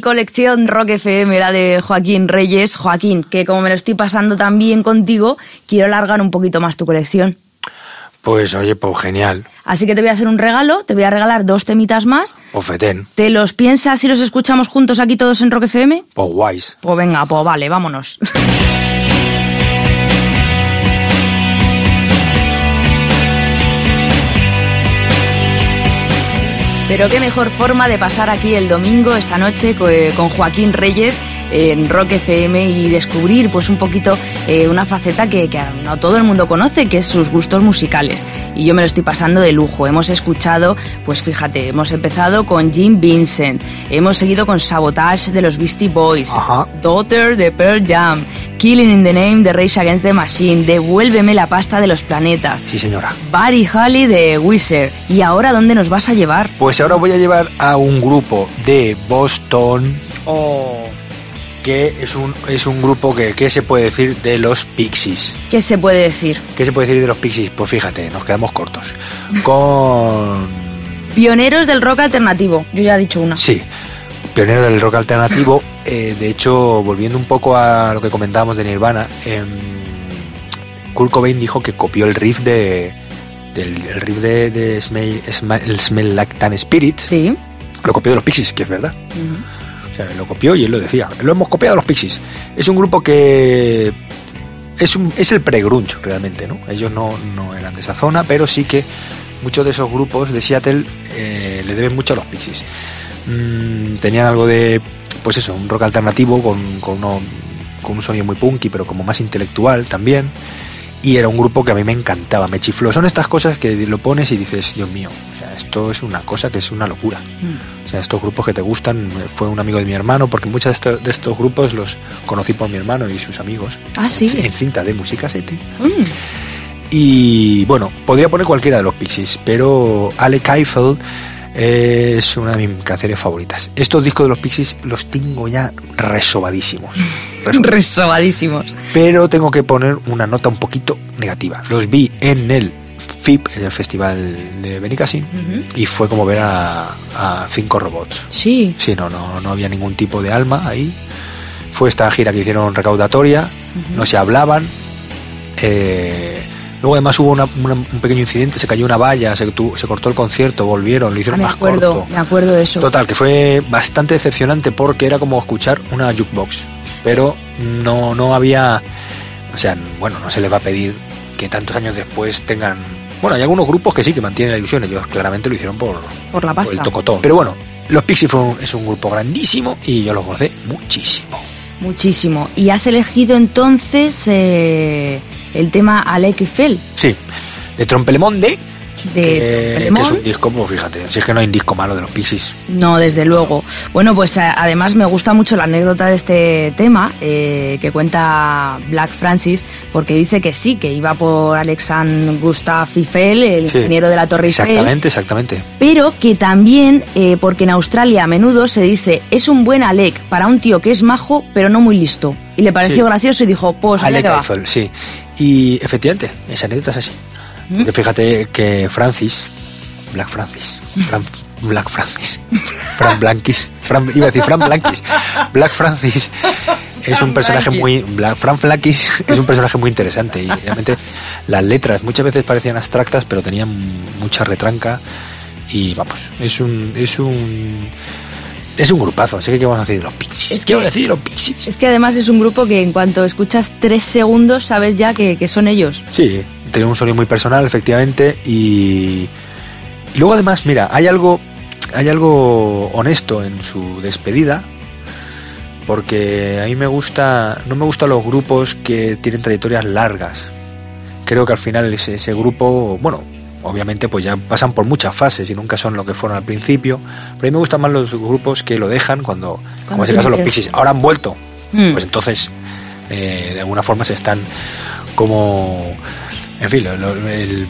Colección Rock FM, la de Joaquín Reyes. Joaquín, que como me lo estoy pasando tan bien contigo, quiero alargar un poquito más tu colección. Pues oye, pues genial. Así que te voy a hacer un regalo, te voy a regalar dos temitas más. Ofetén. ¿Te los piensas y los escuchamos juntos aquí todos en Rock FM? Pues guays. Pues venga, pues vale, vámonos. Pero qué mejor forma de pasar aquí el domingo, esta noche, co- con Joaquín Reyes en Rock FM y descubrir pues un poquito eh, una faceta que, que no todo el mundo conoce, que es sus gustos musicales. Y yo me lo estoy pasando de lujo. Hemos escuchado, pues fíjate, hemos empezado con Jim Vincent, hemos seguido con Sabotage de los Beastie Boys, Ajá. Daughter de Pearl Jam, Killing in the Name de Rage Against the Machine, Devuélveme la pasta de los planetas, Sí, señora. Buddy Holly de Wizard. ¿Y ahora dónde nos vas a llevar? Pues ahora voy a llevar a un grupo de Boston Oh. Que es un, es un grupo que, ¿qué se puede decir de los Pixies? ¿Qué se puede decir? ¿Qué se puede decir de los Pixies? Pues fíjate, nos quedamos cortos. Con... Pioneros del rock alternativo. Yo ya he dicho una. Sí, pionero del rock alternativo. Eh, de hecho, volviendo un poco a lo que comentábamos de Nirvana, em, Kurt Cobain dijo que copió el riff de... Del, el riff de, de Smell, Smell- el Smell Like Teen Spirit, Sí. lo copió de los Pixies, que es verdad. O sea, lo copió y él lo decía. Lo hemos copiado los Pixies. Es un grupo que es, un, es el pre-grunge realmente, ¿no? Ellos no, no eran de esa zona, pero sí que muchos de esos grupos de Seattle eh, le deben mucho a los Pixies. Mm, tenían algo de, pues eso, un rock alternativo con, con, con un sonido muy punky, pero como más intelectual también. Y era un grupo que a mí me encantaba, me chifló. Son estas cosas que lo pones y dices, Dios mío, sea, esto es una cosa que es una locura. O sea, estos grupos que te gustan, fue un amigo de mi hermano, porque muchos de estos, grupos los conocí por mi hermano y sus amigos. Ah, sí. En cinta de música sete. Mm. Y bueno, podría poner cualquiera de los Pixies, pero Alec Eiffel es una de mis canciones favoritas. Estos discos de los Pixies los tengo ya resobadísimos. Resobadísimos. Resobadísimos. pero tengo que poner una nota un poquito negativa. Los vi en el FIP, en el Festival de Benicassin, Ujú. y fue como ver a, a cinco robots. Sí. Sí, no, no, no había ningún tipo de alma ahí. Fue esta gira que hicieron recaudatoria, no se hablaban. eh, luego además hubo una- una- un pequeño incidente, se cayó una valla, se, tu- se cortó el concierto, volvieron, lo Ah, hicieron me más acuerdo, corto. me acuerdo de eso. Total, que fue bastante decepcionante porque era como escuchar una jukebox. Pero no, no había. O sea, bueno, no se les va a pedir que tantos años después tengan. Bueno, hay algunos grupos que sí que mantienen la ilusión, ellos claramente lo hicieron por, Por la por pasta. el tocotón. Pero bueno, los Pixies es un grupo grandísimo y yo los gocé muchísimo. Muchísimo. Y has elegido entonces eh, el tema Alec Eiffel Sí, de Trompelemonde, de que, es un disco, pues fíjate, si es que no hay un disco malo de los Pixies. No, desde luego. Bueno, pues a- además me gusta mucho la anécdota de este tema eh, que cuenta Black Francis, porque dice que sí, que iba por Alexandre Gustave Eiffel, el Sí, ingeniero de la Torre Eiffel, Exactamente, exactamente. pero que también, eh, porque en Australia a menudo se dice, es un buen Alec para un tío que es majo, pero no muy listo. Y le pareció Sí. gracioso y dijo, pues Alec. Eiffel, sí. Y efectivamente, esa anécdota es así. Porque fíjate que Francis, Black Francis, Fran- Black Francis, Fran Blankis, Fran, iba a decir Fran Blankis, Black Francis es un personaje muy, Black, Fran Blankis es un personaje muy interesante y realmente las letras muchas veces parecían abstractas pero tenían mucha retranca y vamos, es un, es un, es un grupazo, así que ¿qué vamos a decir de los Pixies? Es ¿Qué vamos a que- decir de los Pixies? Es que además es un grupo que en cuanto escuchas tres segundos sabes ya que, que son ellos. Sí, tiene un sonido muy personal, efectivamente, y, y luego además, mira, hay algo, hay algo honesto en su despedida, porque a mí me gusta, no me gustan los grupos que tienen trayectorias largas. Creo que al final ese, ese grupo, bueno, obviamente pues ya pasan por muchas fases y nunca son lo que fueron al principio, pero a mí me gustan más los grupos que lo dejan cuando, como en este caso los tienen que- Pixies, ahora han vuelto, Mm. pues entonces eh, de alguna forma se están como en fin lo- lo- el-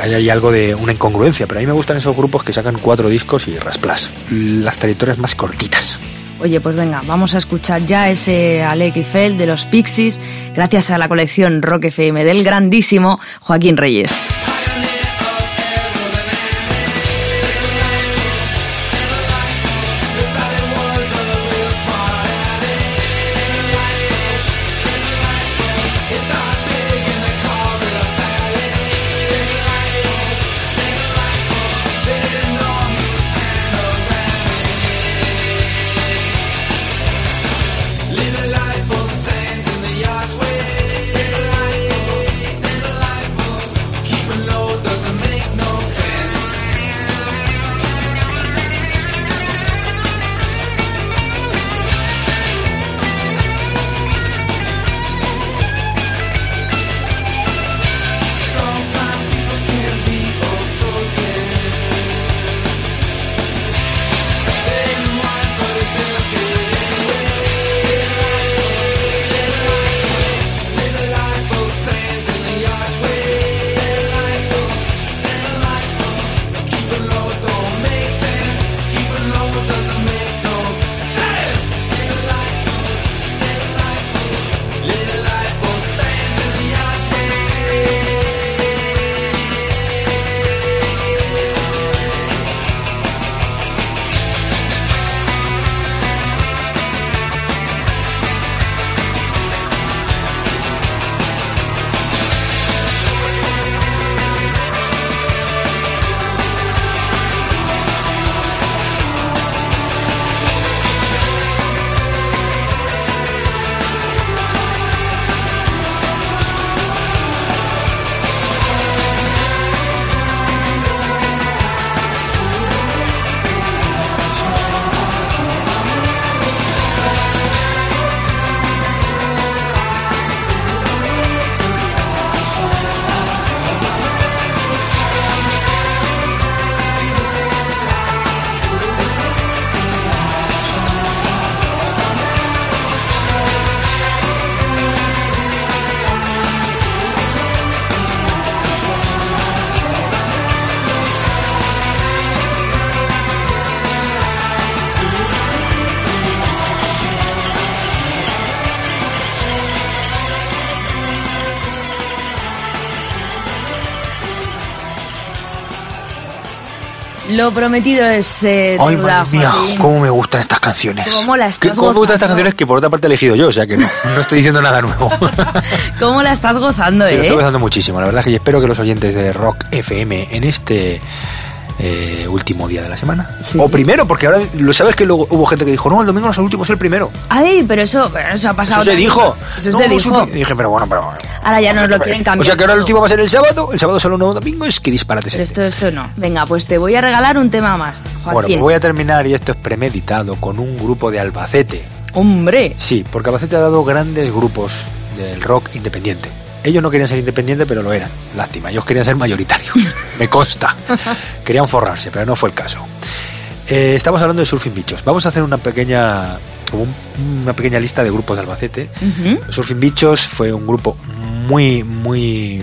hay, hay algo de una incongruencia pero a mí me gustan esos grupos que sacan cuatro discos y rasplas las trayectorias más cortitas Oye, pues venga, vamos a escuchar ya ese Alec Eiffel de los Pixies, gracias a la colección Rock FM del grandísimo Joaquín Reyes. Lo prometido es eh, Ay, madre mía, cómo me gustan estas canciones. ¿Cómo las estás cómo me gustan estas canciones que por otra parte he elegido yo, o sea que no, no estoy diciendo nada nuevo. ¿Cómo la estás gozando, Sí, lo eh? estoy gozando muchísimo. La verdad es que espero que los oyentes de Rock FM en este eh, último día de la semana, Sí. o primero, porque ahora lo sabes que luego hubo gente que dijo, no, el domingo no es el último, es el primero. Ay, pero eso, pero eso ha pasado. Eso se dijo. Eso No, se dijo. y dije, pero bueno, pero. Ahora ya nos lo quieren cambiar O sea que ahora el último va a ser el sábado, el sábado solo un nuevo domingo, es que disparate Pero esto, esto no. Venga, pues te voy a regalar un tema más, Joaquín. Bueno, pues voy a terminar, y esto es premeditado, con un grupo de Albacete. Hombre, Sí, porque Albacete ha dado grandes grupos del rock independiente. Ellos no querían ser independientes, pero lo eran. Lástima, ellos querían ser mayoritarios. Me consta. Querían forrarse, pero no fue el caso. Eh, estamos hablando de Surfing Bichos. Vamos a hacer una pequeña, como un- una pequeña lista de grupos de Albacete. Surfing Bichos fue un grupo muy, muy.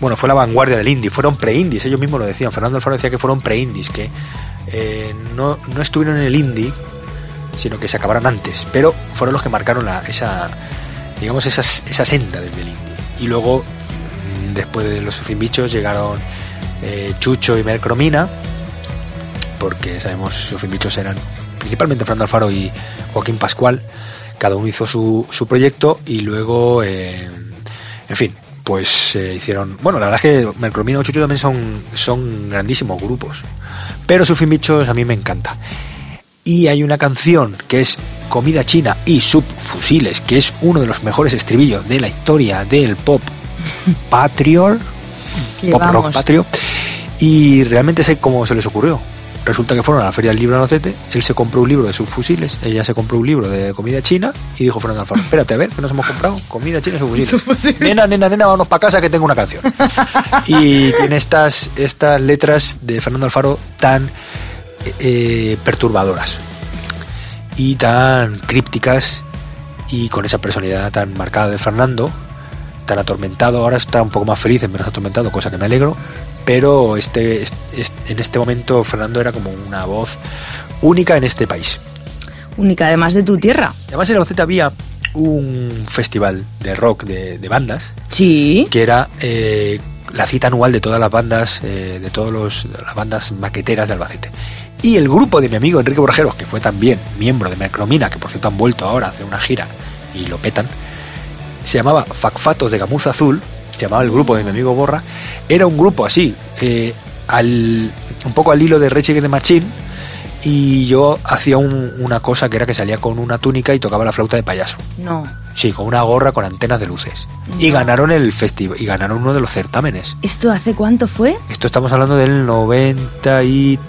Bueno, fue la vanguardia del indie. Fueron pre-indies, ellos mismos lo decían. Fernando Alfaro decía que fueron pre-indies, que eh, no, no estuvieron en el indie, sino que se acabaron antes. Pero fueron los que marcaron la, esa, digamos, esa, esa senda desde el indie. Y luego, mm, después de los Surfing Bichos, llegaron eh, Chucho y Mercromina, porque sabemos Surfing Bichos eran principalmente Fernando Alfaro y Joaquín Pascual. Cada uno hizo su, su proyecto y luego, eh, en fin, pues eh, hicieron. Bueno, la verdad es que Mercromina y Chucho también son, son grandísimos grupos. Pero Surfing Bichos a mí me encanta. Y hay una canción que es Comida China y Subfusiles, que es uno de los mejores estribillos de la historia del pop patriot, que pop rock patrio. Y realmente sé cómo se les ocurrió. Resulta que fueron a la Feria del Libro de Albacete, él se compró un libro de subfusiles, ella se compró un libro de comida china y dijo Fernando Alfaro, espérate a ver, ¿qué nos hemos comprado? Comida china y subfusiles. Nena, nena, nena, vámonos para casa que tengo una canción. Y tiene estas, estas letras de Fernando Alfaro tan eh, perturbadoras y tan crípticas y con esa personalidad tan marcada de Fernando, tan atormentado, ahora está un poco más feliz, en menos atormentado, cosa que me alegro, pero este, es- es- en este momento Fernando era como una voz única en este país. Única, además de tu tierra. Además en Albacete había un festival de rock de, de bandas Sí. que era eh, la cita anual de todas las bandas, eh, de todas las bandas maqueteras de Albacete. Y el grupo de mi amigo Enrique Borjeros, que fue también miembro de Mercromina, que por cierto han vuelto ahora a hacer una gira y lo petan, se llamaba Facfatos de Gamuza Azul, se llamaba el grupo de mi amigo Borra, era un grupo así, eh, al, un poco al hilo de Against the Machine, y yo hacía un- una cosa que era que salía con una túnica y tocaba la flauta de payaso. No. Sí, con una gorra con antenas de luces. Y ganaron el festival, y ganaron uno de los certámenes. ¿Esto hace cuánto fue? Esto estamos hablando del 93.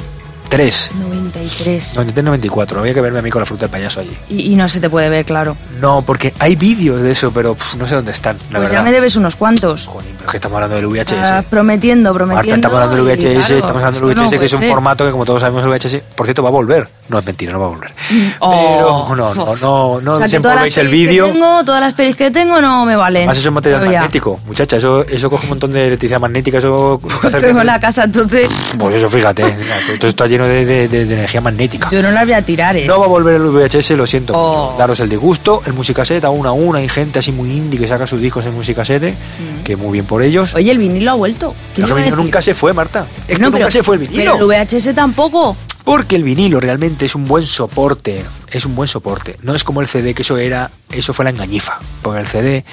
93. 93-94. Había que verme a mí con la fruta de payaso allí. Y, y no se te puede ver, claro. No, porque hay vídeos de eso, pero pf, no sé dónde están, la pues verdad. ya me debes unos cuantos. Joder, pero es que estamos hablando del VHS. Estás prometiendo, Marta, prometiendo. estamos hablando del y, VHS, claro, estamos hablando del no VHS, que es un ser. formato que, como todos sabemos, el VHS, por cierto, va a volver. No, es mentira, no va a volver. Oh, Pero no, no, uf. no, no o sea, veis el vídeo. todas las pelis que tengo no me valen. Además, eso es material magnético, muchacha. Eso, eso coge un montón de electricidad magnética. Eso hace- Tengo en la casa, entonces Pues eso, fíjate. todo está lleno de, de- de- de energía magnética. yo no las voy a tirar, ¿eh? No va a volver el VHS, lo siento Oh. mucho. Daros el disgusto. El musicassette, a una a una. Hay gente así muy indie que saca sus discos en musicassette. Que muy bien por ellos. Oye, el vinilo ha vuelto. ¿Qué Pero iba a el vinilo nunca se fue, Marta. Es No, que nunca se fue el vinilo. Pero el VHS tampoco. Porque el vinilo realmente es un buen soporte, es un buen soporte. No es como el CD, que eso era, eso fue la engañifa. Porque el CD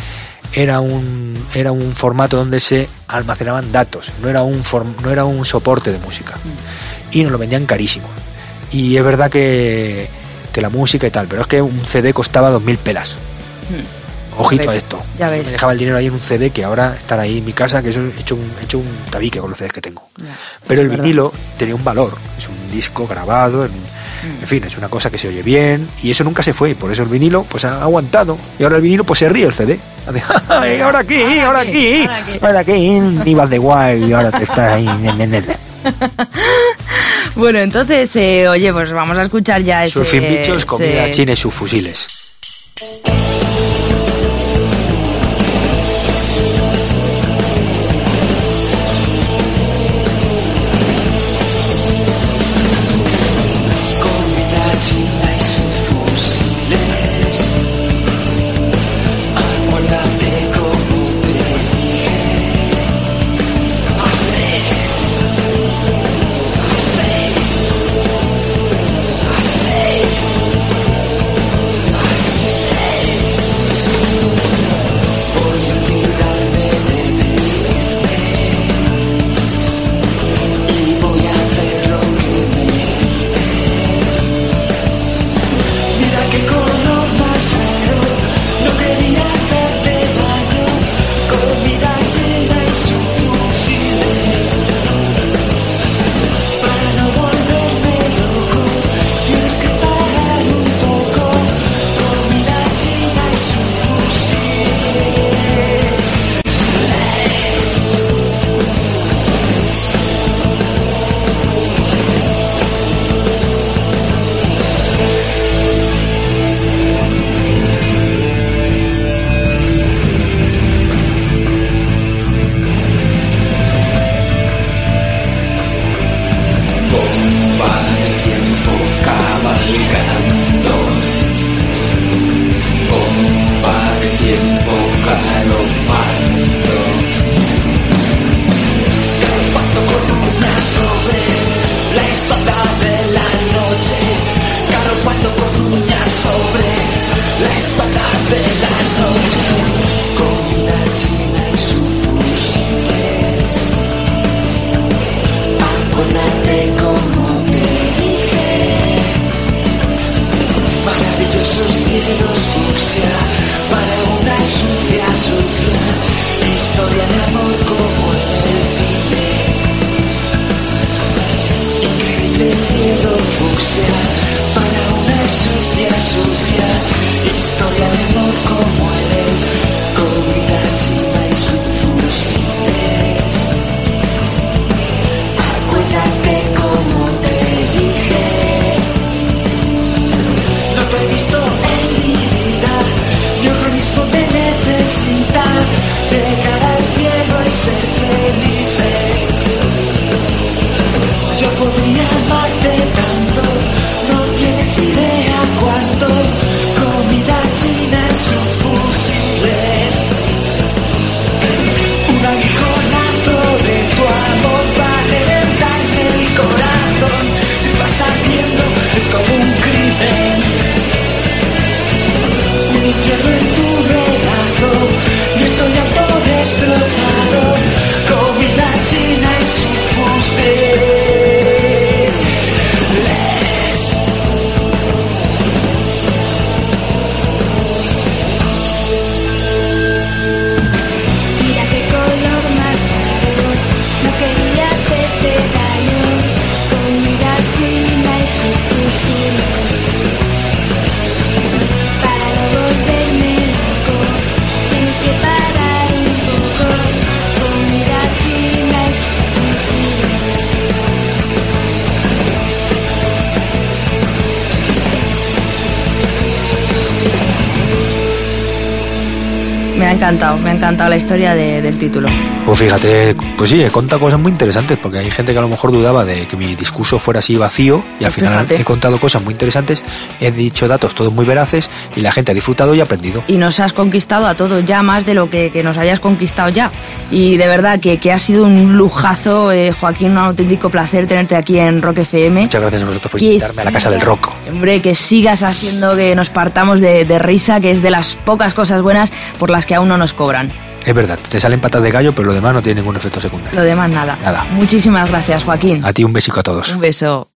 era un, era un formato donde se almacenaban datos, no era un no era un soporte de música. Y nos lo vendían carísimo. Y es verdad que, que la música y tal, pero es que un CD costaba dos mil pelas. Ojito ves, a esto. ya ves. Me dejaba el dinero ahí en un CD que ahora están ahí en mi casa, que eso he hecho un, he hecho un tabique con los CDs que tengo. Ya, Pero el verdad. vinilo tenía un valor. Es un disco grabado, en, Mm. en fin, es una cosa que se oye bien y eso nunca se fue. Y por eso el vinilo pues ha aguantado. Y ahora el vinilo pues se ríe el CD. Hace, "Ay, ahora aquí, ahora aquí, ahora aquí". aquí, ibas de guay y ahora te estás ahí. ne, ne, ne, ne". Bueno, entonces, eh, oye, pues vamos a escuchar ya ese... Surfing bichos, comida ese- china y sus fusiles. Encantado, me ha encantado la historia de- del título. Pues fíjate, pues sí, he contado cosas muy interesantes, porque hay gente que a lo mejor dudaba de que mi discurso fuera así vacío, y al Pues final fíjate. he contado cosas muy interesantes, he dicho datos todos muy veraces, y la gente ha disfrutado y aprendido. y nos has conquistado a todos ya más de lo que, que nos hayas conquistado ya. Y de verdad que, que ha sido un lujazo, eh, Joaquín, un auténtico placer tenerte aquí en Rock FM. Muchas gracias a vosotros por Que invitarme a la Casa del siga- Rock. Hombre, que sigas haciendo que nos partamos de, de risa, que es de las pocas cosas buenas por las que aún no nos cobran. Es verdad, te salen patas de gallo, pero lo demás no tiene ningún efecto secundario. Lo demás nada. Nada. Muchísimas gracias, Joaquín. A ti un besico a todos. Un beso.